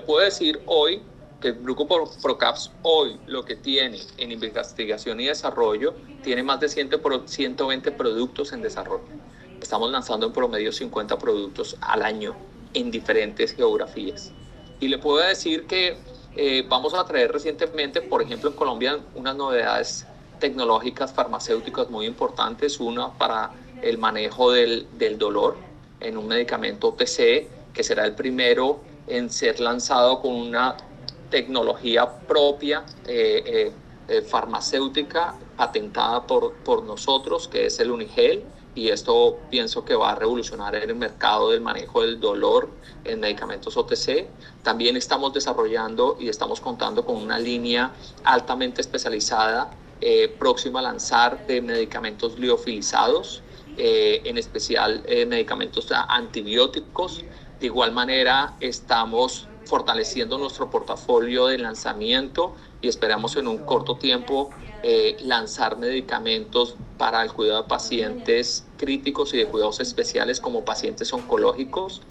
puedo decir hoy que el Grupo Procaps hoy lo que tiene en investigación y desarrollo tiene más de 120 productos en desarrollo. Estamos lanzando en promedio 50 productos al año en diferentes geografías. Y le puedo decir que eh, vamos a traer recientemente, por ejemplo, en Colombia, unas novedades tecnológicas farmacéuticas muy importantes. Una para el manejo del, del dolor en un medicamento OTC, que será el primero en ser lanzado con una tecnología propia eh, eh, eh, farmacéutica patentada por, por nosotros, que es el Unigel, y esto pienso que va a revolucionar el mercado del manejo del dolor en medicamentos OTC. También estamos desarrollando y estamos contando con una línea altamente especializada próxima a lanzar de medicamentos liofilizados, en especial medicamentos antibióticos. De igual manera, estamos fortaleciendo nuestro portafolio de lanzamiento y esperamos en un corto tiempo eh, lanzar medicamentos para el cuidado de pacientes críticos y de cuidados especiales como pacientes oncológicos.